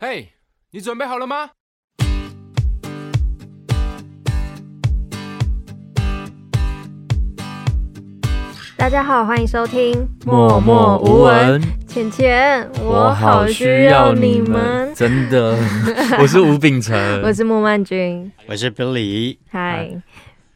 嘿，你准备好了吗？大家好，欢迎收听《默默无闻》。浅浅，我好需要你们，真的。我是吴秉承，我是莫曼君，我是 Billy，嗨。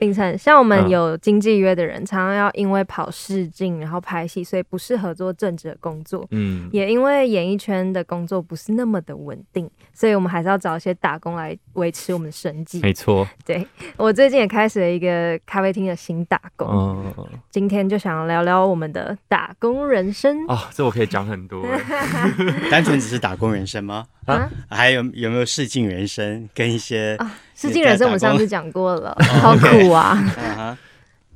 秉承，像我们有经纪约的人，嗯、常常要因为跑试镜，然后拍戏，所以不适合做正职的工作。嗯，也因为演艺圈的工作不是那么的稳定，所以我们还是要找一些打工来维持我们的生计。没错，对，我最近也开始了一个咖啡厅的新打工。嗯，今天就想聊聊我们的打工人生。哦，这我可以讲很多。单纯只是打工人生吗？啊，还有有没有试镜人生跟一些？啊试镜人生我们上次讲过了，好苦啊！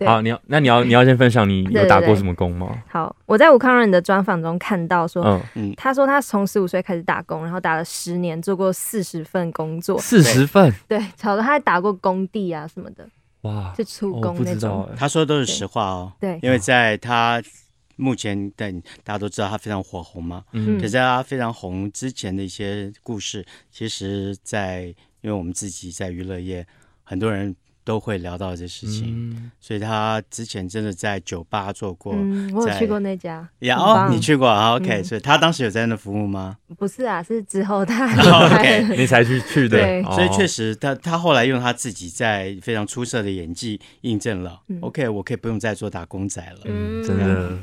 好，你要那你要你要先分享你有打过什么工吗？好，我在吴康仁的专访中看到说，嗯，他说他从十五岁开始打工，然后打了十年，做过四十份工作，四十份，对，吵得他还打过工地啊什么的，哇，是出工那种。他说的都是实话哦，对，因为在他目前但大家都知道他非常火红嘛，嗯，可是他非常红之前的一些故事，其实，在因为我们自己在娱乐业，很多人都会聊到这事情，嗯、所以他之前真的在酒吧做过。嗯，我有去过那家。呀哦，你去过啊？OK，、嗯、所以他当时有在那服务吗？不是啊，是之后他。OK，你才去去的。对，所以确实他他后来用他自己在非常出色的演技印证了。嗯、OK，我可以不用再做打工仔了。嗯，真的。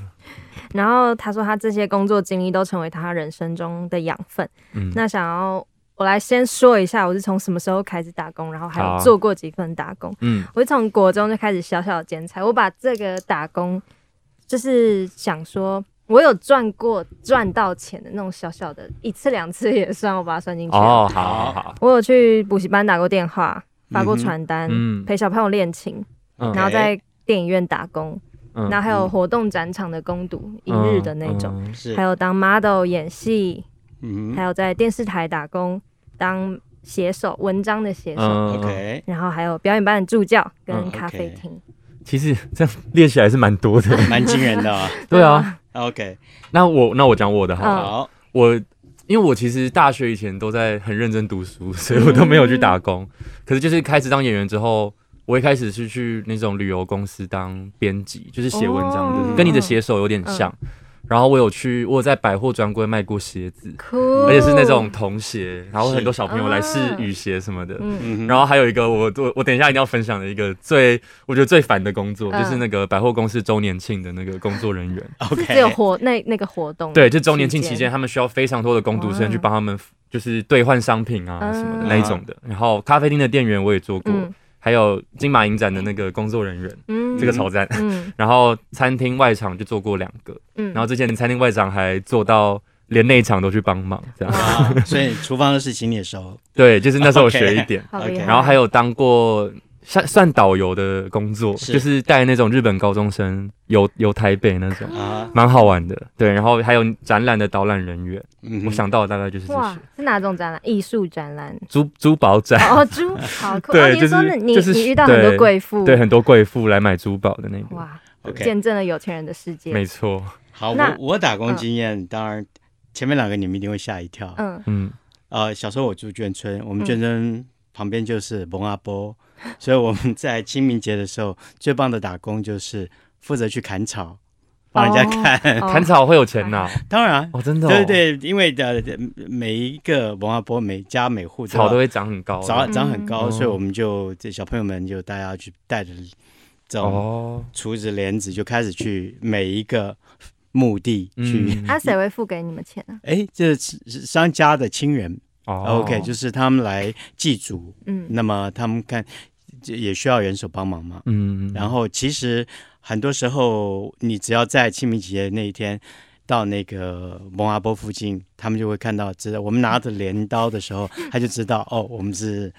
然后他说他这些工作经历都成为他人生中的养分。嗯，那想要。我来先说一下，我是从什么时候开始打工，然后还有做过几份打工。嗯，我是从国中就开始小小的兼差。我把这个打工，就是想说，我有赚过赚到钱的那种小小的，一次两次也算，我把它算进去。哦，好好。我有去补习班打过电话，发过传单，嗯，陪小朋友练琴，然后在电影院打工，然后还有活动展场的攻读，一日的那种，还有当 model 演戏。还有在电视台打工当写手，文章的写手，OK，然后还有表演班的助教跟咖啡厅。其实这样练起来是蛮多的，蛮惊人的。对啊，OK。那我那我讲我的好，我因为我其实大学以前都在很认真读书，所以我都没有去打工。可是就是开始当演员之后，我一开始是去那种旅游公司当编辑，就是写文章的，跟你的写手有点像。然后我有去，我有在百货专柜卖过鞋子，而且是那种童鞋，然后很多小朋友来试雨鞋什么的。然后还有一个我我我等一下一定要分享的一个最我觉得最烦的工作，就是那个百货公司周年庆的那个工作人员。OK，只有活那那个活动，对，就周年庆期间，他们需要非常多的工读生去帮他们，就是兑换商品啊什么的那一种的。然后咖啡厅的店员我也做过。还有金马影展的那个工作人员，嗯，这个超赞。嗯，然后餐厅外场就做过两个，嗯，然后之前餐厅外场还做到连内场都去帮忙，这样。所以厨房的事情你也熟？对，就是那时候我学一点。然后还有当过。算算导游的工作，是就是带那种日本高中生游游台北那种，啊，蛮好玩的。对，然后还有展览的导览人员，嗯、我想到的大概就是这些。哇，是哪种展览？艺术展览？珠珠宝展？哦，珠好酷。对，就是你你遇到很多贵妇，对，很多贵妇来买珠宝的那种。哇，Okay. 见证了有钱人的世界。没错。好，那我我打工经验，嗯、当然前面两个你们一定会吓一跳。嗯嗯。呃，小时候我住眷村，我们眷村旁边就是蒙阿波。所以我们在清明节的时候，最棒的打工就是负责去砍草，帮人家砍。砍草会有钱呐？当然，哦，真的。对对，因为的每一个文化波，每家每户草都会长很高，长长很高，所以我们就这小朋友们就大家去带着这种锄子镰子，就开始去每一个墓地去。那谁会付给你们钱呢？哎，这是商家的亲人。哦，OK，就是他们来祭祖，嗯，那么他们看。也需要人手帮忙嘛，嗯，然后其实很多时候，你只要在清明节那一天到那个蒙阿波附近，他们就会看到，知道我们拿着镰刀的时候，他就知道哦，我们是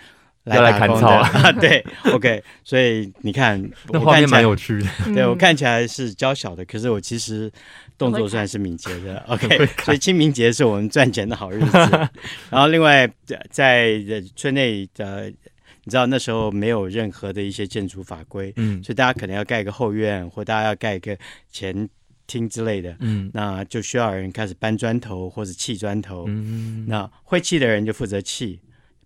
来来砍草啊，对，OK，所以你看，那画面蛮有趣的，对我看起来是娇小的，可是我其实动作算是敏捷的，OK，所以清明节是我们赚钱的好日子。然后另外在村内的。你知道那时候没有任何的一些建筑法规，嗯，所以大家可能要盖个后院，或大家要盖一个前厅之类的，嗯，那就需要人开始搬砖头或者砌砖头，嗯，那会砌的人就负责砌。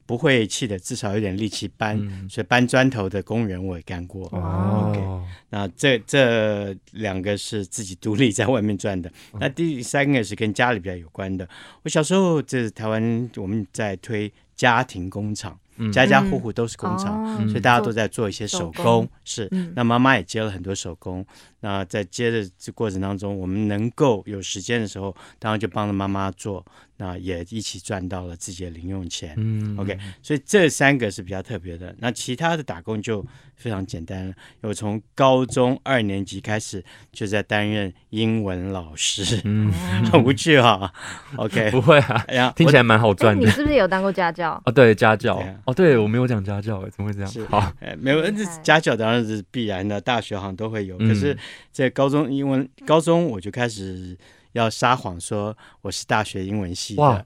不会砌的，至少有点力气搬，嗯、所以搬砖头的工人我也干过。哦那这这两个是自己独立在外面赚的。哦、那第三个是跟家里比较有关的。我小时候这台湾我们在推家庭工厂。家家户户都是工厂，嗯、所以大家都在做一些手工。是，嗯、那妈妈也接了很多手工。那在接着这过程当中，我们能够有时间的时候，当然就帮着妈妈做，那也一起赚到了自己的零用钱。嗯，OK，所以这三个是比较特别的。那其他的打工就非常简单了。我从高中二年级开始就在担任英文老师，嗯，很 无趣哈。OK，不会啊，哎呀，听起来蛮好赚的。你是不是有当过家教？哦，对，家教。哦，对，我没有讲家教，怎么会这样？是好，哎，没有，这家教当然是必然的，大学好像都会有。可是，在高中英文高中，我就开始要撒谎说我是大学英文系的。哇，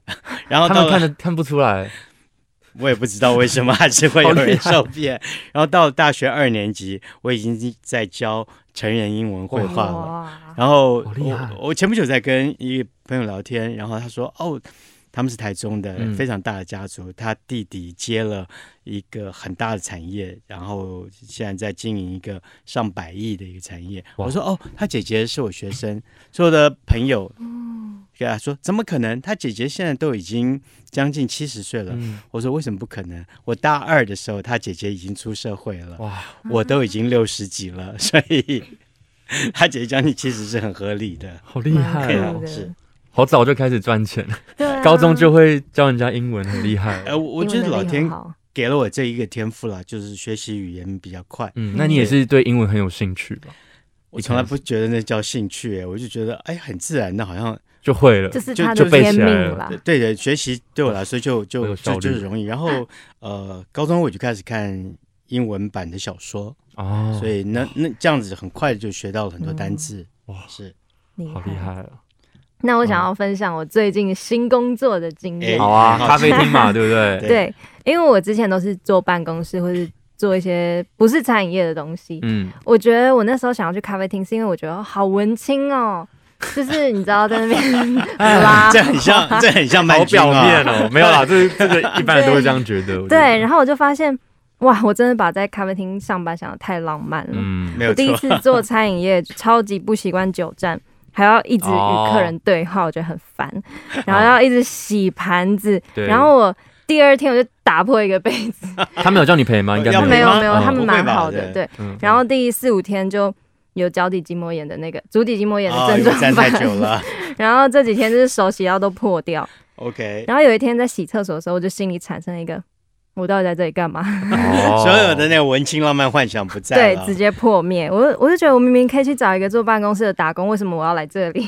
然后他们看的看不出来，我也不知道为什么还是会有人受骗。然后到大学二年级，我已经在教成人英文绘画了。然后我我前不久在跟一个朋友聊天，然后他说：“哦。”他们是台中的非常大的家族，嗯、他弟弟接了一个很大的产业，然后现在在经营一个上百亿的一个产业。我说哦，他姐姐是我学生，所有的朋友跟他说怎么可能？他姐姐现在都已经将近七十岁了。嗯、我说为什么不可能？我大二的时候，他姐姐已经出社会了。哇，我都已经六十几了，所以 他姐姐将近七十是很合理的。好厉害哦！是。好早就开始赚钱，对啊、高中就会教人家英文，很厉害。呃，我觉得老天给了我这一个天赋啦，就是学习语言比较快。嗯，那你也是对英文很有兴趣吧？我从来不觉得那叫兴趣、欸，我就觉得哎，很自然的，好像就会了，就就就背起来了。对的，学习对我来说就就就就是容易。然后呃，高中我就开始看英文版的小说哦，所以那那这样子很快就学到了很多单字。嗯、哇，是，好厉害啊！那我想要分享我最近新工作的经验。好啊，咖啡厅嘛，对不对？对，因为我之前都是坐办公室或是做一些不是餐饮业的东西。嗯，我觉得我那时候想要去咖啡厅，是因为我觉得好文青哦，就是你知道在那边 拉，这很像，这很像卖表面哦，没有啦，这这个一般人都会这样觉得。对，然后我就发现，哇，我真的把在咖啡厅上班想的太浪漫了。嗯，没有第一次做餐饮业，超级不习惯久站。还要一直与客人对话，我觉得很烦。然后要一直洗盘子，然后我第二天我就打破一个杯子。他们有叫你赔吗？应该没有，没有，他们蛮好的。对，然后第四五天就有脚底筋膜炎的那个足底筋膜炎的症状。站太久了。然后这几天就是手洗到都破掉。OK。然后有一天在洗厕所的时候，我就心里产生一个。我到底在这里干嘛？所有的那个文青浪漫幻想不在，对，直接破灭。我我就觉得我明明可以去找一个坐办公室的打工，为什么我要来这里？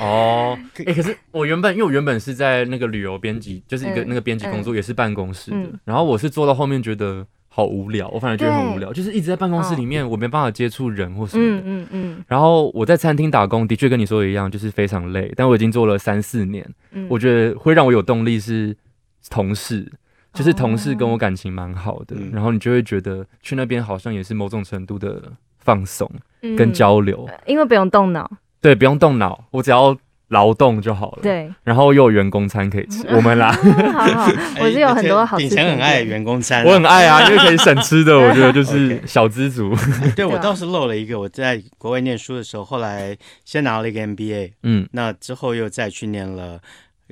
哦，哎、欸，可是我原本因为我原本是在那个旅游编辑，就是一个那个编辑工作，也是办公室的。嗯嗯、然后我是做到后面觉得好无聊，我反而觉得很无聊，就是一直在办公室里面，我没办法接触人或什么的。嗯嗯嗯。然后我在餐厅打工，的确跟你说的一样，就是非常累。但我已经做了三四年，嗯、我觉得会让我有动力是同事。就是同事跟我感情蛮好的，嗯、然后你就会觉得去那边好像也是某种程度的放松跟交流，嗯、因为不用动脑。对，不用动脑，我只要劳动就好了。对，然后又有员工餐可以吃，我们啦。好好，我是有很多好吃。以前很爱员工餐，我很爱啊，因为可以省吃的，我觉得 就是小资族。对，我倒是漏了一个，我在国外念书的时候，后来先拿了一个 MBA，嗯，那之后又再去念了。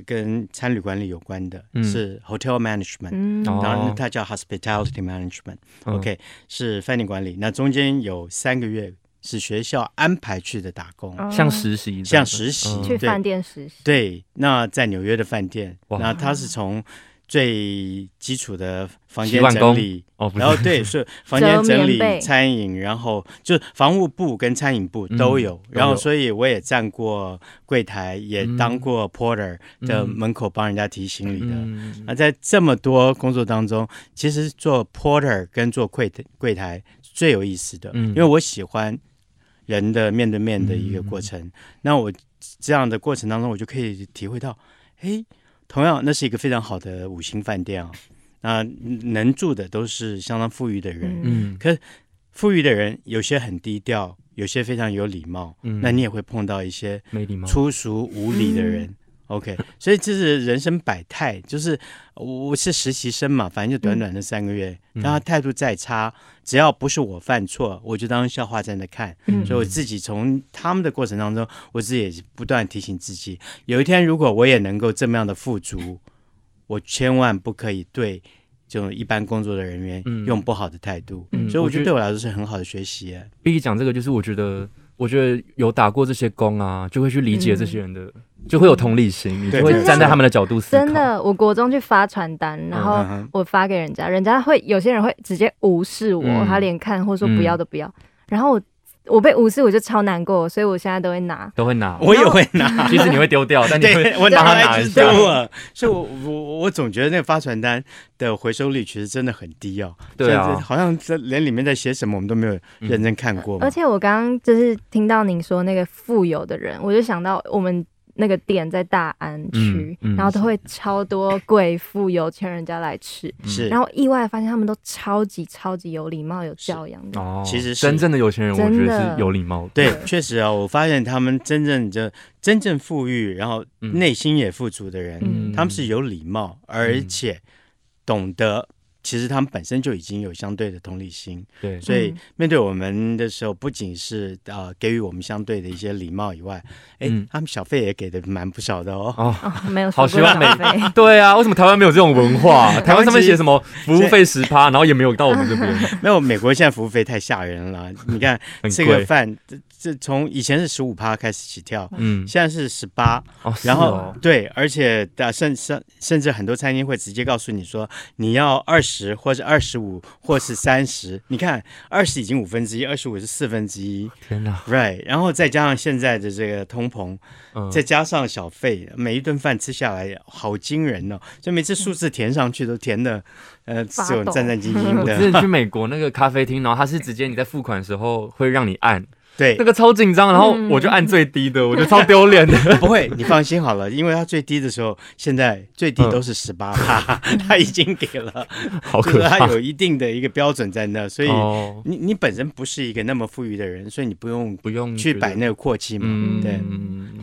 跟餐旅管理有关的是 hotel management，当然它叫 hospitality management，OK，是饭店管理。那中间有三个月是学校安排去的打工，像实习，像实习，去饭店实习。对，那在纽约的饭店，那他是从。最基础的房间整理，哦然后对，是房间整理、餐饮，然后就房务部跟餐饮部都有，然后所以我也站过柜台，也当过 porter 的门口帮人家提行李的。那在这么多工作当中，其实做 porter 跟做柜柜台最有意思的，因为我喜欢人的面对面的一个过程。那我这样的过程当中，我就可以体会到，哎。同样，那是一个非常好的五星饭店啊。那能住的都是相当富裕的人。嗯，可富裕的人有些很低调，有些非常有礼貌，嗯，那你也会碰到一些没礼貌、粗俗无礼的人。嗯 OK，所以这是人生百态，就是我是实习生嘛，反正就短短的三个月，嗯、但他态度再差，只要不是我犯错，我就当笑话在那看。嗯、所以我自己从他们的过程当中，我自己也不断提醒自己，有一天如果我也能够这么样的富足，我千万不可以对这种一般工作的人员用不好的态度。嗯、所以我觉得对我来说是很好的学习。比起讲这个，就是我觉得。我觉得有打过这些工啊，就会去理解这些人的，嗯、就会有同理心，你就会站在他们的角度思考。真的，我国中去发传单，然后我发给人家，人家会有些人会直接无视我，嗯、他连看或者说不要都不要，嗯、然后我。我被无视，我就超难过，所以我现在都会拿，都会拿，我也会拿。其实你会丢掉，但你会我拿它拿一下。所以我我我总觉得那个发传单的回收率其实真的很低哦。对啊，好像这连里面在写什么我们都没有认真看过。而且我刚刚就是听到您说那个富有的人，我就想到我们。那个店在大安区，嗯嗯、然后都会超多贵妇有钱人家来吃，是，然后意外发现他们都超级超级有礼貌、有教养的。哦，其实真正的有钱人，我觉得是有礼貌的。对，确实啊，我发现他们真正就真正富裕，然后内心也富足的人，嗯、他们是有礼貌，而且懂得。其实他们本身就已经有相对的同理心，对，所以面对我们的时候，不仅是呃给予我们相对的一些礼貌以外，哎，他们小费也给的蛮不少的哦。哦，没有，好希望美费。对啊，为什么台湾没有这种文化？台湾上面写什么服务费十趴，然后也没有到我们这边。没有，美国现在服务费太吓人了。你看这个饭，这这从以前是十五趴开始起跳，嗯，现在是十八。哦，然后对，而且甚甚甚至很多餐厅会直接告诉你说，你要二十。或者二十五，或是三十，你看二十已经五分之一，二十五是四分之一。天哪，right，然后再加上现在的这个通膨，嗯、再加上小费，每一顿饭吃下来好惊人哦！所以每次数字填上去都填的，呃，这种战战兢兢的。我之前去美国那个咖啡厅，然后他是直接你在付款的时候会让你按。对，那个超紧张，然后我就按最低的，嗯、我觉得超丢脸的。不会，你放心好了，因为他最低的时候，现在最低都是十八趴，他已经给了，好可怕，他有一定的一个标准在那，所以你你本身不是一个那么富裕的人，所以你不用不用去摆那个阔气嘛，嗯、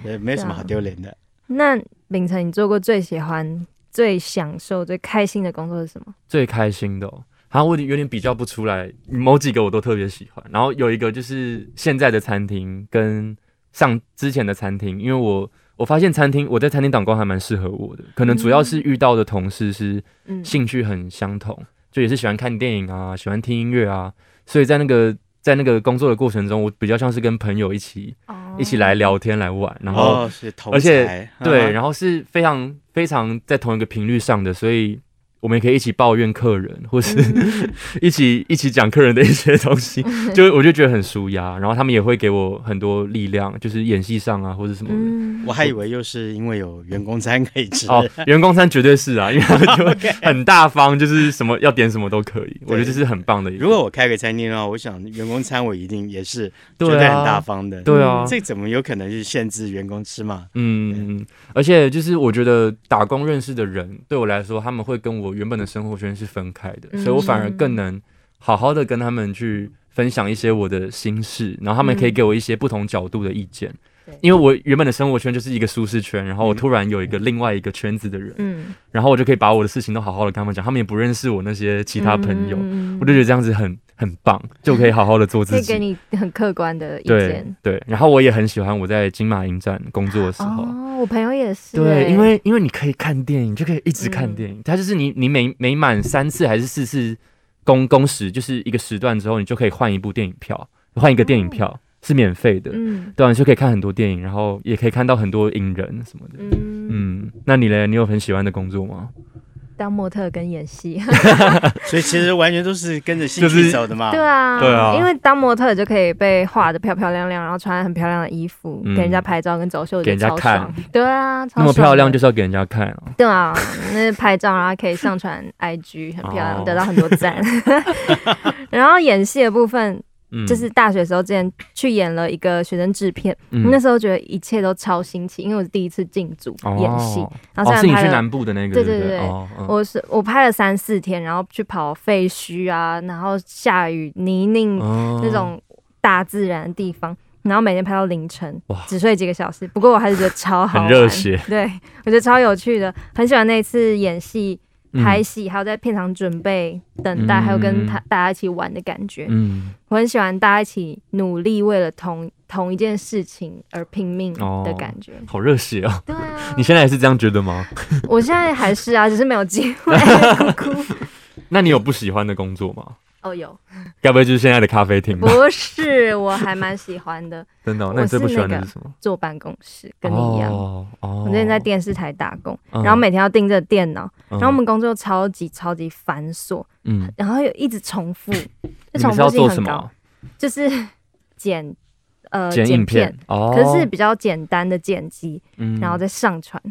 对，没什么好丢脸的。那秉承，你做过最喜欢、最享受、最开心的工作是什么？最开心的、哦。然后我有点比较不出来，某几个我都特别喜欢。然后有一个就是现在的餐厅跟上之前的餐厅，因为我我发现餐厅我在餐厅打工还蛮适合我的，可能主要是遇到的同事是兴趣很相同，嗯、就也是喜欢看电影啊，喜欢听音乐啊，所以在那个在那个工作的过程中，我比较像是跟朋友一起、哦、一起来聊天来玩，然后、哦、而且对，然后是非常非常在同一个频率上的，所以。我们也可以一起抱怨客人，或是 一起一起讲客人的一些东西，就我就觉得很舒压。然后他们也会给我很多力量，就是演戏上啊，或者什么的。我还以为又是因为有员工餐可以吃哦，员工餐绝对是啊，因为他们 就很大方，就是什么要点什么都可以。我觉得这是很棒的。如果我开个餐厅的话，我想员工餐我一定也是绝对很大方的。对啊，这怎么有可能是限制员工吃嘛？嗯，而且就是我觉得打工认识的人，对我来说，他们会跟我。原本的生活圈是分开的，所以我反而更能好好的跟他们去分享一些我的心事，然后他们可以给我一些不同角度的意见。因为我原本的生活圈就是一个舒适圈，然后我突然有一个另外一个圈子的人，然后我就可以把我的事情都好好的跟他们讲，他们也不认识我那些其他朋友，我就觉得这样子很很棒，就可以好好的做自己，可以给你很客观的意见。对，然后我也很喜欢我在金马影展工作的时候。哦，我朋友也是。对，因为因为你可以看电影，就可以一直看电影。它就是你你每每满三次还是四次工工时，就是一个时段之后，你就可以换一部电影票，换一个电影票。是免费的，嗯，对，你就可以看很多电影，然后也可以看到很多影人什么的，嗯嗯。那你嘞？你有很喜欢的工作吗？当模特跟演戏，所以其实完全都是跟着兴趣走的嘛。对啊，对啊，因为当模特就可以被画的漂漂亮亮，然后穿很漂亮的衣服，给人家拍照跟走秀，给人家看。对啊，那么漂亮就是要给人家看啊。对啊，那拍照然后可以上传 IG，很漂亮，得到很多赞。然后演戏的部分。就是大学时候之前去演了一个学生制片，那时候觉得一切都超新奇，因为我是第一次进组演戏。然后是你去南部的那个？对对对，我是我拍了三四天，然后去跑废墟啊，然后下雨泥泞那种大自然的地方，然后每天拍到凌晨，只睡几个小时。不过我还是觉得超好玩，很热血。对，我觉得超有趣的，很喜欢那一次演戏、拍戏，还有在片场准备、等待，还有跟他大家一起玩的感觉。嗯，我很喜欢大家一起努力，为了同同一件事情而拼命的感觉。好热血哦！对啊，你现在也是这样觉得吗？我现在还是啊，只是没有机会。那你有不喜欢的工作吗？哦，有。该不会就是现在的咖啡厅吧？不是，我还蛮喜欢的。真的？那你最不喜欢的是什么？坐办公室，跟你一样。哦哦。我之前在电视台打工，然后每天要盯着电脑，然后我们工作超级超级繁琐，嗯，然后又一直重复，就重复性很高。就是剪呃剪影片，可是比较简单的剪辑，然后再上传。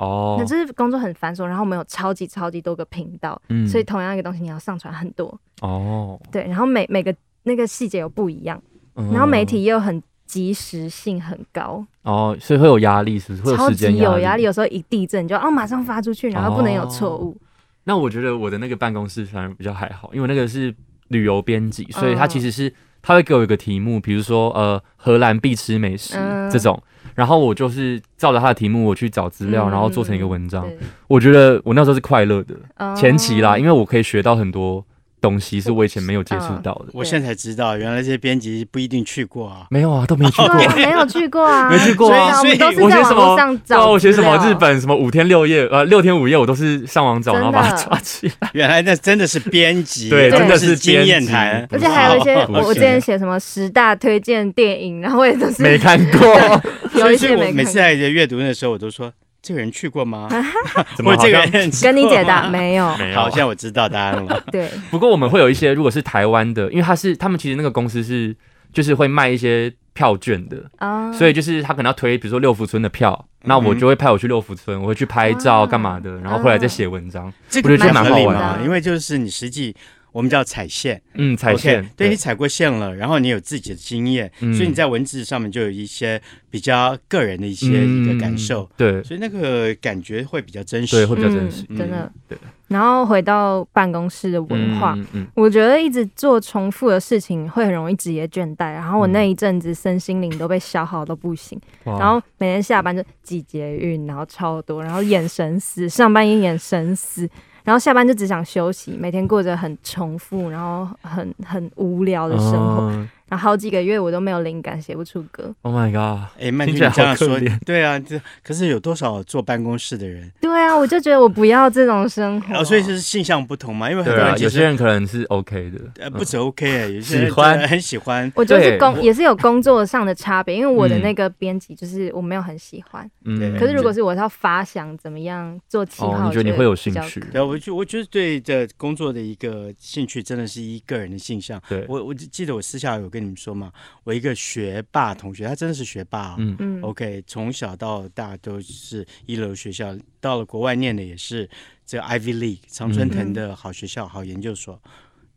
哦，那这是工作很繁琐，然后我们有超级超级多个频道，嗯，所以同样一个东西你要上传很多哦，对，然后每每个那个细节又不一样，嗯、然后媒体又很及时性很高哦，所以会有压力，是不是？会有时间压力？超级有压力，有时候一地震就哦马上发出去，然后不能有错误。那我觉得我的那个办公室反而比较还好，因为那个是旅游编辑，所以他其实是他会给我一个题目，比如说呃荷兰必吃美食、嗯、这种。然后我就是照着他的题目，我去找资料，然后做成一个文章。我觉得我那时候是快乐的，前期啦，因为我可以学到很多东西，是我以前没有接触到的。我现在才知道，原来这些编辑不一定去过啊。没有啊，都没去过，没有去过啊，没去过啊。所以我学什么？我写什么？日本什么五天六夜？呃，六天五夜，我都是上网找，然后把它抓起来。原来那真的是编辑，对，真的是经验谈。而且还有一些，我我之前写什么十大推荐电影，然后我也都是没看过。有一些我每次在阅读的时候，我都说。这个人去过吗？怎么这个 人跟你解答 没有？好，现在我知道答案了。对，不过我们会有一些，如果是台湾的，因为他是他们其实那个公司是就是会卖一些票券的，所以就是他可能要推，比如说六福村的票，那我就会派我去六福村，我会去拍照干嘛的，然后后来再写文章。这个蛮好玩的，因为就是你实际。我们叫踩线，嗯，踩线，对，你踩过线了，然后你有自己的经验，所以你在文字上面就有一些比较个人的一些一个感受，对，所以那个感觉会比较真实，对，会比较真实，真的，对。然后回到办公室的文化，我觉得一直做重复的事情会很容易职业倦怠，然后我那一阵子身心灵都被消耗到不行，然后每天下班就挤捷运，然后超多，然后眼神死，上班也眼神死。然后下班就只想休息，每天过着很重复，然后很很无聊的生活。然后好几个月我都没有灵感，写不出歌。Oh my god！哎，曼君这样说，对啊，这可是有多少坐办公室的人？对啊，我就觉得我不要这种生活。哦，所以就是性向不同嘛？因为很多人有些人可能是 OK 的，呃，不止 OK 哎，有些人喜欢很喜欢。我就是工也是有工作上的差别，因为我的那个编辑就是我没有很喜欢。嗯。可是如果是我要发想怎么样做企划，你觉得你会有兴趣？对，我就我觉得对这工作的一个兴趣真的是一个人的性向。对，我我记得我私下有跟你们说嘛。我一个学霸同学，他真的是学霸，嗯嗯，OK，从小到大都是一流学校，到了国外念的也是这个 Ivy League 常春藤的好学校、好研究所。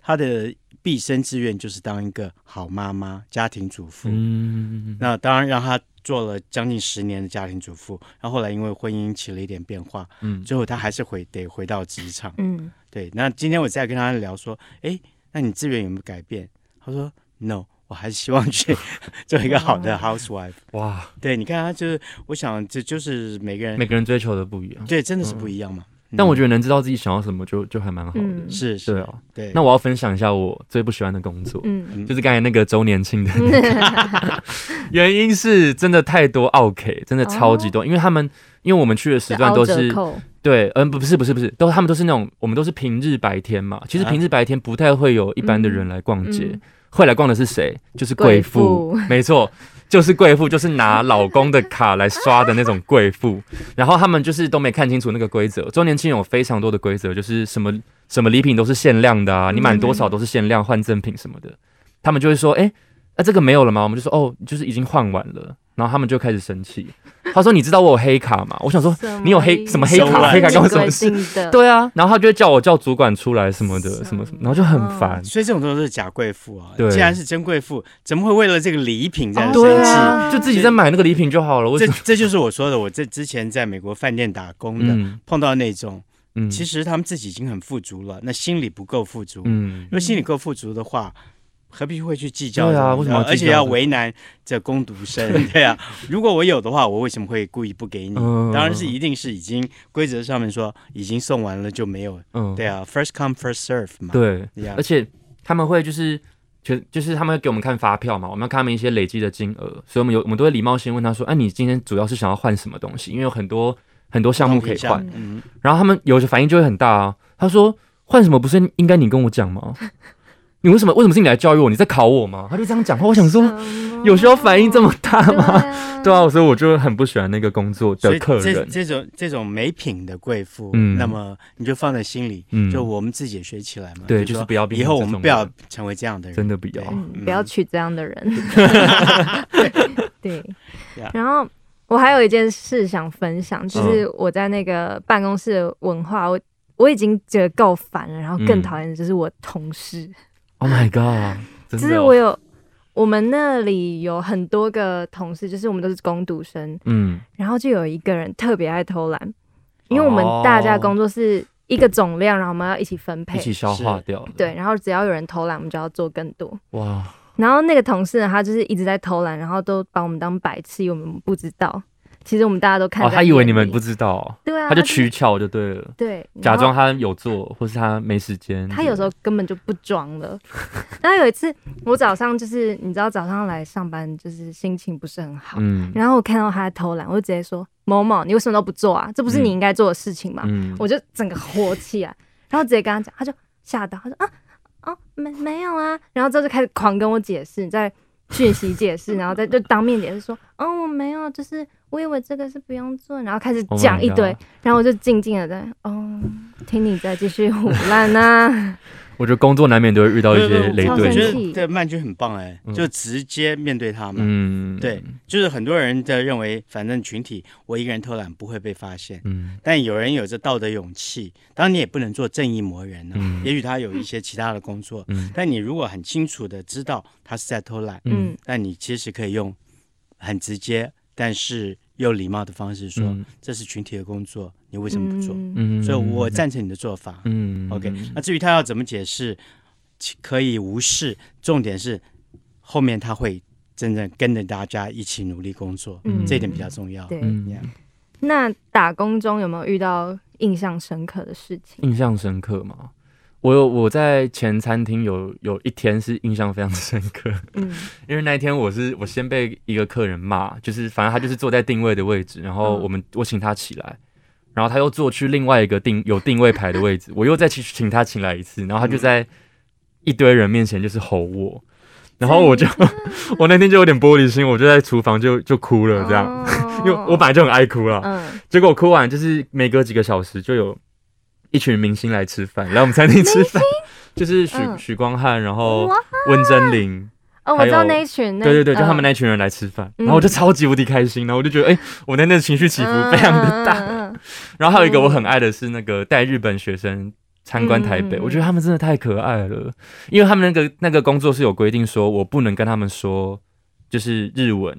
他的毕生志愿就是当一个好妈妈、家庭主妇。嗯，那当然让他做了将近十年的家庭主妇，然后后来因为婚姻起了一点变化，嗯，最后他还是回得回到职场。嗯，对。那今天我再跟他聊说，哎，那你志愿有没有改变？他说 No。我还是希望去 做一个好的 housewife。哇，对，你看他就是，我想这就是每个人每个人追求的不一样，对，真的是不一样嘛。但我觉得能知道自己想要什么，就就还蛮好的。是是哦，对。那我要分享一下我最不喜欢的工作，嗯，就是刚才那个周年庆的，原因是真的太多 OK，，真的超级多，因为他们因为我们去的时段都是对，嗯，不不是不是不是，都他们都是那种我们都是平日白天嘛，其实平日白天不太会有一般的人来逛街。会来逛的是谁？就是贵妇，没错，就是贵妇，就是拿老公的卡来刷的那种贵妇。然后他们就是都没看清楚那个规则。周年庆有非常多的规则，就是什么什么礼品都是限量的啊，你满多少都是限量换赠品什么的。他们就会说，哎，那这个没有了吗？我们就说，哦，就是已经换完了。然后他们就开始生气。他说：“你知道我有黑卡吗？”我想说：“你有黑什么黑卡？黑卡干什么事？”对啊，然后他就会叫我叫主管出来什么的，什么什么，然后就很烦。所以这种都是假贵妇啊！对，既然是真贵妇，怎么会为了这个礼品在生气？就自己在买那个礼品就好了。这这就是我说的，我这之前在美国饭店打工的，碰到那种，其实他们自己已经很富足了，那心里不够富足。嗯，因为心里够富足的话。何必会去计较？对啊，为什么？而且要为难这攻读生？对啊，如果我有的话，我为什么会故意不给你？当然是一定是已经规则上面说已经送完了就没有。嗯，对啊，first come first serve 嘛。对，而且他们会就是就就是他们会给我们看发票嘛，我们要看他们一些累积的金额，所以我们有我们都会礼貌性问他说：“哎，你今天主要是想要换什么东西？因为有很多很多项目可以换。”嗯，然后他们有的反应就会很大啊。他说：“换什么不是应该你跟我讲吗？”你为什么？为什么是你来教育我？你在考我吗？他就这样讲话。我想说，有需要反应这么大吗？对啊，所以我就很不喜欢那个工作的客人。这这种这种没品的贵妇，嗯，那么你就放在心里，嗯，就我们自己也学起来嘛。对，就是不要以后我们不要成为这样的人，真的不要，不要娶这样的人。对，然后我还有一件事想分享，就是我在那个办公室的文化，我我已经觉得够烦了，然后更讨厌的就是我同事。Oh my god！就是我有，我们那里有很多个同事，就是我们都是工读生，嗯，然后就有一个人特别爱偷懒，因为我们大家工作是一个总量，然后我们要一起分配，一起消化掉，对，然后只要有人偷懒，我们就要做更多。哇！然后那个同事呢，他就是一直在偷懒，然后都把我们当白痴，我们不知道。其实我们大家都看，哦，他以为你们不知道，对啊，他就取巧就对了，对，假装他有做，或是他没时间。他有时候根本就不装了。然后有一次，我早上就是你知道早上来上班就是心情不是很好，嗯，然后我看到他在偷懒，我就直接说某某，你为什么都不做啊？这不是你应该做的事情吗？嗯，我就整个火起来，然后直接跟他讲，他就吓到，他说啊啊没没有啊，然后之后就开始狂跟我解释，在讯息解释，然后再就当面解释说，哦我没有，就是。我以为这个是不用做，然后开始讲一堆，oh、然后我就静静的在哦，听你再继续胡乱呐。我觉得工作难免都会遇到一些雷队，我觉得这曼君很棒哎，就直接面对他们。嗯，对，就是很多人在认为，反正群体我一个人偷懒不会被发现。嗯，但有人有着道德勇气，当然你也不能做正义魔人呢。嗯，也许他有一些其他的工作。嗯，但你如果很清楚的知道他是在偷懒，嗯，但你其实可以用很直接，但是。有礼貌的方式说，嗯、这是群体的工作，你为什么不做？嗯、所以我赞成你的做法。嗯，OK。那至于他要怎么解释，可以无视。重点是后面他会真正跟着大家一起努力工作，嗯、这一点比较重要。对，嗯、那打工中有没有遇到印象深刻的事情？印象深刻吗？我有我在前餐厅有有一天是印象非常深刻，嗯，因为那一天我是我先被一个客人骂，就是反正他就是坐在定位的位置，然后我们我请他起来，然后他又坐去另外一个定有定位牌的位置，我又再去请他请来一次，然后他就在一堆人面前就是吼我，然后我就 我那天就有点玻璃心，我就在厨房就就哭了这样，因为我本来就很爱哭了，嗯，结果我哭完就是没隔几个小时就有。一群明星来吃饭，来我们餐厅吃饭，就是许许光汉，然后温贞菱，哦，我知道那一群，对对对，就他们那群人来吃饭，然后我就超级无敌开心，然后我就觉得，哎，我那那情绪起伏非常的大。然后还有一个我很爱的是那个带日本学生参观台北，我觉得他们真的太可爱了，因为他们那个那个工作是有规定，说我不能跟他们说就是日文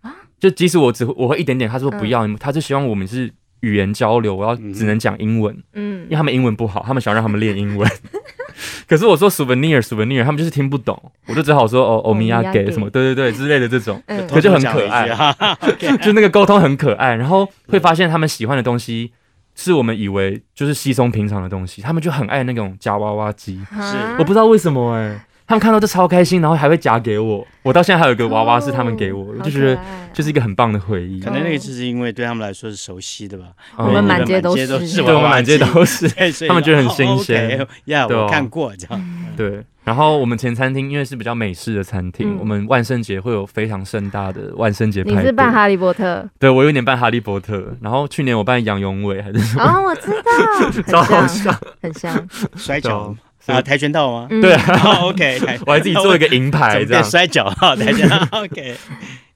啊，就即使我只会我会一点点，他说不要，他就希望我们是。语言交流，我要只能讲英文，嗯，因为他们英文不好，他们想让他们练英文。可是我说 souvenir souvenir，他们就是听不懂，我就只好说哦，欧米亚给什么，对对对之类的这种，可就很可爱，就那个沟通很可爱，然后会发现他们喜欢的东西是我们以为就是稀松平常的东西，他们就很爱那种夹娃娃机，是我不知道为什么哎。他们看到都超开心，然后还会夹给我。我到现在还有一个娃娃是他们给我，就觉得就是一个很棒的回忆。可能那个就是因为对他们来说是熟悉的吧。我们满街都是，对，我们满街都是，他们觉得很新鲜。呀，我看过这样。对，然后我们前餐厅因为是比较美式的餐厅，我们万圣节会有非常盛大的万圣节派对。你是扮哈利波特？对，我有点扮哈利波特。然后去年我扮杨永伟还是什么？哦，我知道，超像，很像摔跤。啊，跆拳道吗？对啊，OK，我还自己做一个银牌，这样。摔跤哈，跆拳道，OK，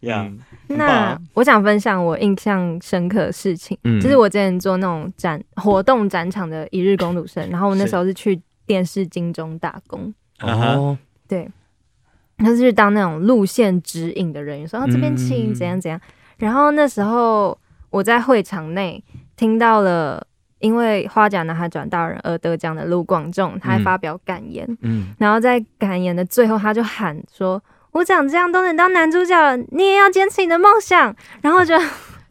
呀。那我想分享我印象深刻的事情，就是我之前做那种展活动展场的一日工读生，然后我那时候是去电视金钟打工，哦，对，他是去当那种路线指引的人员，说啊这边请怎样怎样，然后那时候我在会场内听到了。因为花甲男孩转大人而得奖的卢广仲，他还发表感言，嗯，然后在感言的最后，他就喊说：“我长这样都能当男主角了，你也要坚持你的梦想。”然后就。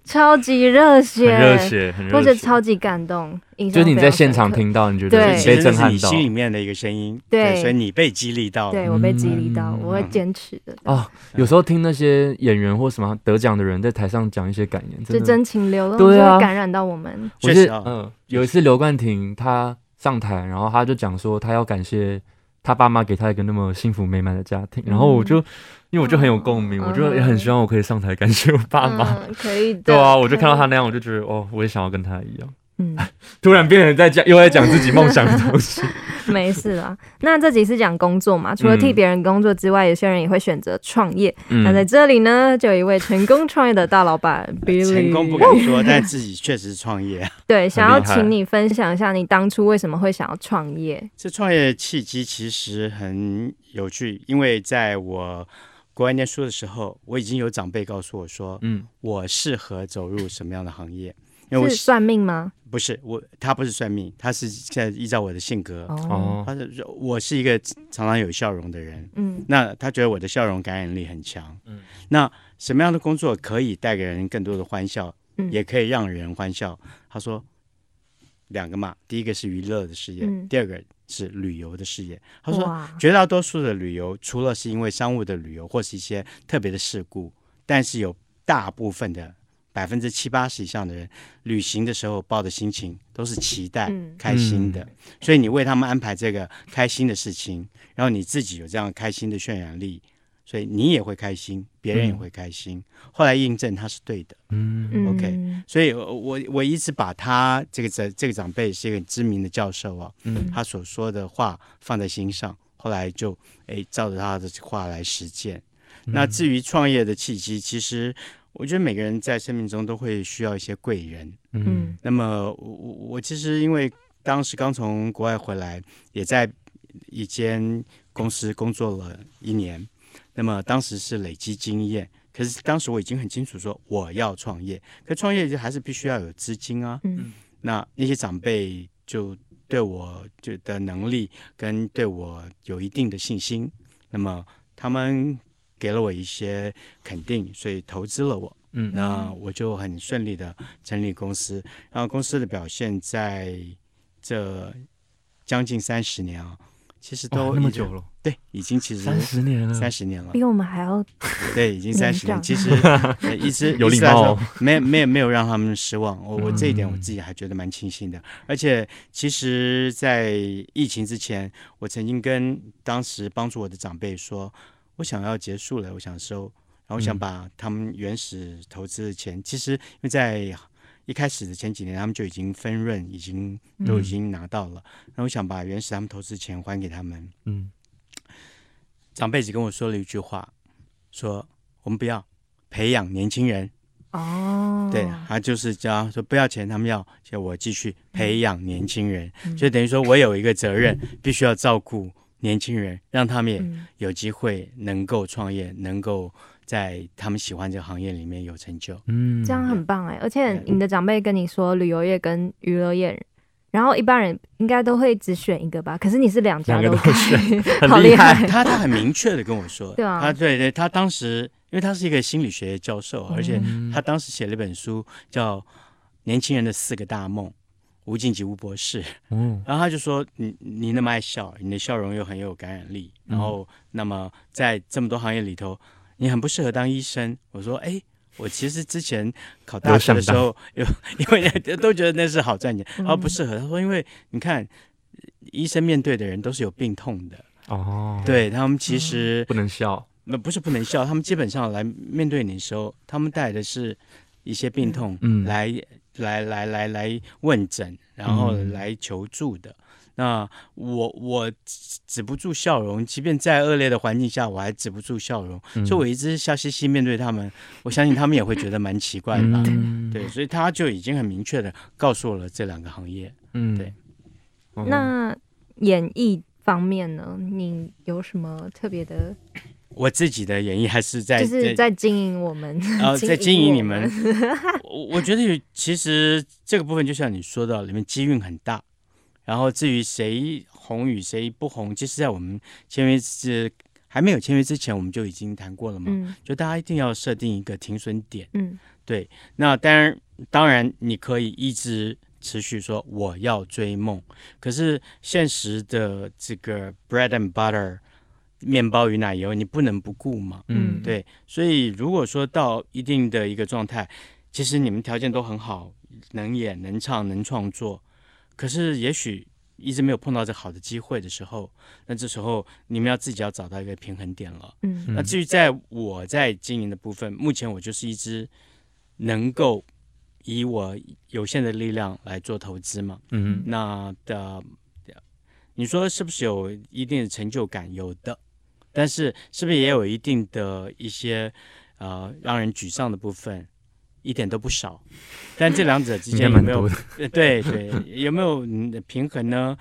超级热血，很热血，很热血，或者超级感动。就是你在现场听到，你觉得被震撼到，你心里面的一个声音，对，所以你被激励到，对我被激励到，我会坚持的。哦，有时候听那些演员或什么得奖的人在台上讲一些感言，就真情流露，对啊，感染到我们。确实，嗯，有一次刘冠廷他上台，然后他就讲说他要感谢他爸妈给他一个那么幸福美满的家庭，然后我就。因为我就很有共鸣，我就也很希望我可以上台感谢我爸妈。可以的。对啊，我就看到他那样，我就觉得哦，我也想要跟他一样。嗯，突然变成在讲，又在讲自己梦想的东西。没事啦，那这集是讲工作嘛？除了替别人工作之外，有些人也会选择创业。那在这里呢，就有一位成功创业的大老板 Billy。成功不敢说，但自己确实创业。对，想要请你分享一下你当初为什么会想要创业？这创业契机其实很有趣，因为在我。国外念书的时候，我已经有长辈告诉我说：“嗯，我适合走入什么样的行业？”因为我是算命吗？不是，我他不是算命，他是现在依照我的性格。哦，他是我是一个常常有笑容的人。嗯，那他觉得我的笑容感染力很强。嗯，那什么样的工作可以带给人更多的欢笑？嗯，也可以让人欢笑。他说两个嘛，第一个是娱乐的事业，嗯，第二个。是旅游的事业。他说，绝大多数的旅游，除了是因为商务的旅游或是一些特别的事故，但是有大部分的百分之七八十以上的人，旅行的时候抱的心情都是期待、开心的。所以你为他们安排这个开心的事情，然后你自己有这样开心的渲染力。所以你也会开心，别人也会开心。嗯、后来印证他是对的，嗯，OK。所以我我一直把他这个这这个长辈是一个知名的教授啊，嗯，他所说的话放在心上，后来就诶照着他的话来实践。嗯、那至于创业的契机，其实我觉得每个人在生命中都会需要一些贵人，嗯。那么我我其实因为当时刚从国外回来，也在一间公司工作了一年。那么当时是累积经验，可是当时我已经很清楚说我要创业，可创业就还是必须要有资金啊。嗯，那那些长辈就对我就的能力跟对我有一定的信心，那么他们给了我一些肯定，所以投资了我。嗯，那我就很顺利的成立公司，然后公司的表现在这将近三十年啊。其实都那么久了，对，已经其实三十年了，三十年了，比我们还要 对，已经三十年。其实 一直有礼貌，没没有没有让他们失望。我我这一点我自己还觉得蛮庆幸的。而且其实，在疫情之前，我曾经跟当时帮助我的长辈说，我想要结束了，我想收，然后我想把他们原始投资的钱，其实因为在。一开始的前几年，他们就已经分润，已经都已经拿到了。然后我想把原始他们投资钱还给他们。嗯，长辈只跟我说了一句话，说我们不要培养年轻人。哦，对，他就是叫说不要钱，他们要叫我继续培养年轻人，就等于说我有一个责任，必须要照顾年轻人，让他们也有机会能够创业，能够。在他们喜欢这个行业里面有成就，嗯，这样很棒哎！而且你的长辈跟你说旅游业跟娱乐业，然后一般人应该都会只选一个吧？可是你是两家都选，很厉害。他他很明确的跟我说，对啊，他对对，他当时因为他是一个心理学教授，而且他当时写了一本书叫《年轻人的四个大梦》，吴静吉吴博士，嗯，然后他就说你你那么爱笑，你的笑容又很有感染力，然后那么在这么多行业里头。你很不适合当医生。我说，哎，我其实之前考大学的时候，有 因为都觉得那是好赚钱，然 后不适合。他说，因为你看，医生面对的人都是有病痛的。哦，对他们其实不能笑，那不是不能笑，他们基本上来面对你的时候，他们带的是一些病痛，嗯，来来来来来问诊，然后来求助的。那我我止不住笑容，即便在恶劣的环境下，我还止不住笑容。嗯、所以我一直笑嘻嘻面对他们，我相信他们也会觉得蛮奇怪的 对，所以他就已经很明确的告诉我了这两个行业。嗯，对。那演艺方面呢？你有什么特别的我自己的演绎还是在就是在经营我们，呃，在经营你们。我我觉得其实这个部分就像你说的，里面机运很大。然后至于谁红与谁不红，其实，在我们签约是还没有签约之前，我们就已经谈过了嘛。嗯，就大家一定要设定一个停损点。嗯，对。那当然，当然你可以一直持续说我要追梦，可是现实的这个 bread and butter。面包与奶油，你不能不顾嘛？嗯，对。所以如果说到一定的一个状态，其实你们条件都很好，能演、能唱、能创作，可是也许一直没有碰到这好的机会的时候，那这时候你们要自己要找到一个平衡点了。嗯，那至于在我在经营的部分，目前我就是一支能够以我有限的力量来做投资嘛。嗯，那的你说是不是有一定的成就感？有的。但是，是不是也有一定的一些呃让人沮丧的部分？一点都不少。但这两者之间有没有？对对，有没有平衡呢？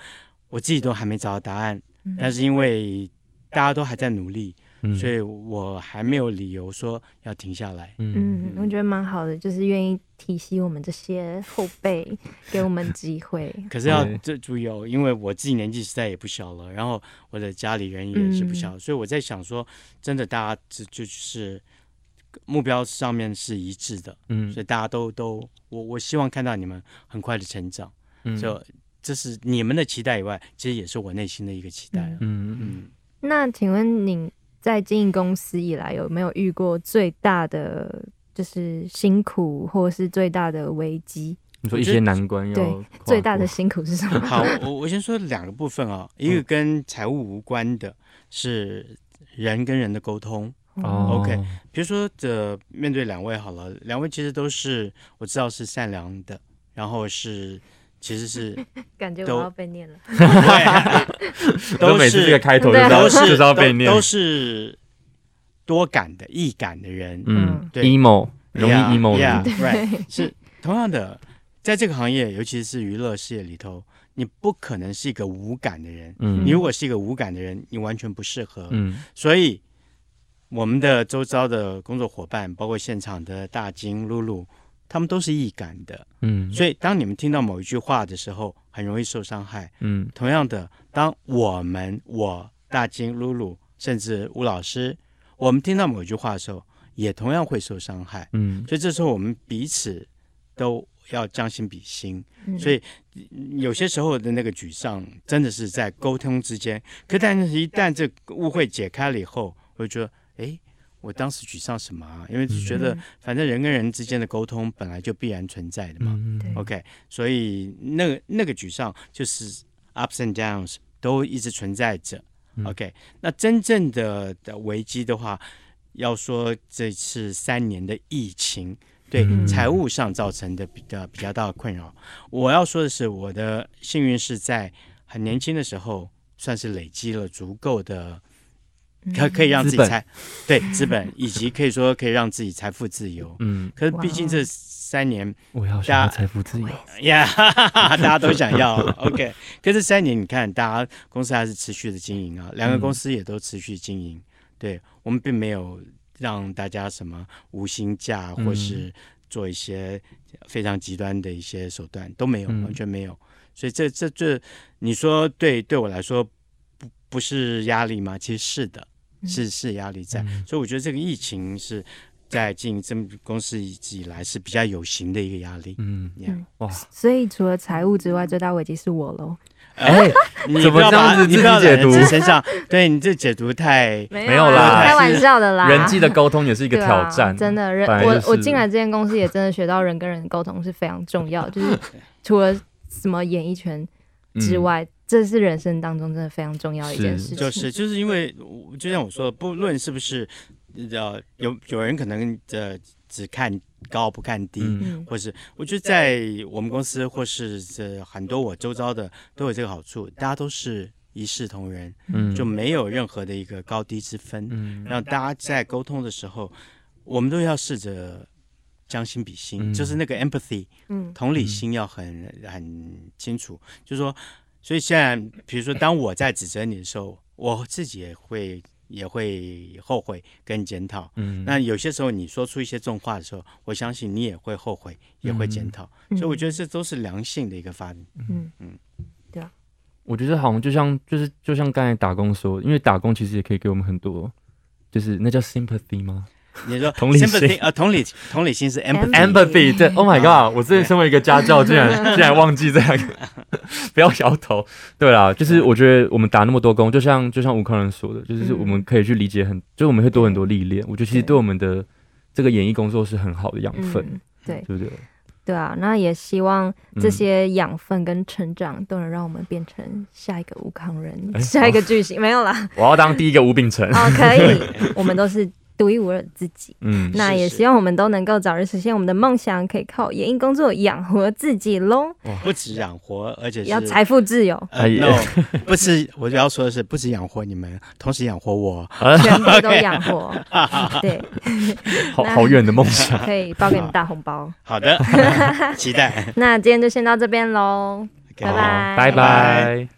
我自己都还没找到答案。但是因为大家都还在努力。嗯、所以我还没有理由说要停下来。嗯，我觉得蛮好的，就是愿意提携我们这些后辈，给我们机会。可是要这注意哦，因为我自己年纪实在也不小了，然后我的家里人也是不小，嗯、所以我在想说，真的大家就就是目标上面是一致的。嗯，所以大家都都我我希望看到你们很快的成长。嗯，就这是你们的期待以外，其实也是我内心的一个期待。嗯嗯。嗯，那请问您？在经营公司以来，有没有遇过最大的就是辛苦，或是最大的危机？你说一些难关要，对，最大的辛苦是什么？好，我我先说两个部分啊，一个跟财务无关的，是人跟人的沟通。哦，OK，比如说这面对两位好了，两位其实都是我知道是善良的，然后是。其实是 感觉我要被念了，都每次这个开头都是都要被念，都是多感的、易感的人，嗯，对，emo 容易 emo 的，对，是同样的，在这个行业，尤其是娱乐事业里头，你不可能是一个无感的人，嗯，你如果是一个无感的人，你完全不适合，嗯，所以我们的周遭的工作伙伴，包括现场的大金、露露。他们都是易感的，嗯，所以当你们听到某一句话的时候，很容易受伤害，嗯。同样的，当我们我大金露露甚至吴老师，我们听到某一句话的时候，也同样会受伤害，嗯。所以这时候我们彼此都要将心比心，嗯。所以有些时候的那个沮丧，真的是在沟通之间。可但是，一旦这误会解开了以后，我就觉得，哎。我当时沮丧什么啊？因为觉得反正人跟人之间的沟通本来就必然存在的嘛。嗯、OK，所以那个那个沮丧就是 ups and downs 都一直存在着。OK，那真正的的危机的话，要说这次三年的疫情对财务上造成的比较比较大的困扰，我要说的是，我的幸运是在很年轻的时候算是累积了足够的。可可以让自己财对资本，以及可以说可以让自己财富自由。嗯，可是毕竟这三年，我要想要财富自由呀，大家都想要。OK，可是三年，你看，大家公司还是持续的经营啊，两个公司也都持续经营。嗯、对我们并没有让大家什么无薪假，或是做一些非常极端的一些手段都没有，完全没有。所以这这这，你说对对我来说。不是压力吗？其实是的，是是压力在，嗯、所以我觉得这个疫情是在经营这么公司一直以来是比较有形的一个压力。嗯，哇，所以除了财务之外，最大危机是我喽。哎，你怎么这样子自己解读？身上对你这解读太 没有啦，开玩笑的啦。人际的沟通也是一个 挑战，真的。人我我进来这间公司也真的学到人跟人沟通是非常重要，就是 除了什么演艺圈之外。这是人生当中真的非常重要的一件事情，就是就是因为就像我说的，不论是不是呃有有人可能呃只看高不看低，嗯、或是我觉得在我们公司或是这很多我周遭的都有这个好处，大家都是一视同仁，嗯、就没有任何的一个高低之分，嗯、让大家在沟通的时候，我们都要试着将心比心，嗯、就是那个 empathy，嗯、同理心要很很清楚，就是说。所以现在，比如说，当我在指责你的时候，我自己也会也会后悔跟检讨。嗯，那有些时候你说出一些重话的时候，我相信你也会后悔，也会检讨。嗯、所以我觉得这都是良性的一个发展。嗯嗯，对啊。我觉得好像就像就是就像刚才打工说，因为打工其实也可以给我们很多，就是那叫 sympathy 吗？你说 同理心啊，同理同理心是 empathy，empathy 对，Oh my god！我之前身为一个家教，竟然 竟然忘记这样，不要摇头。对啦，就是我觉得我们打那么多工，就像就像吴康仁说的，就是我们可以去理解很，就是我们会多很多历练。我觉得其实对我们的这个演艺工作是很好的养分，对，对不对？对啊，那也希望这些养分跟成长都能让我们变成下一个吴康仁，下一个巨星。没有啦，我要当第一个吴秉承。哦，可以，我们都是。独一无二的自己，嗯，那也希望我们都能够早日实现我们的梦想，可以靠演艺工作养活自己喽。不止养活，而且是要财富自由。呃，no，不是，我要说的是，不止养活你们，同时养活我，全部都养活。对，好好远的梦想，可以包给你们大红包。好的，期待。那今天就先到这边喽，拜拜，拜拜。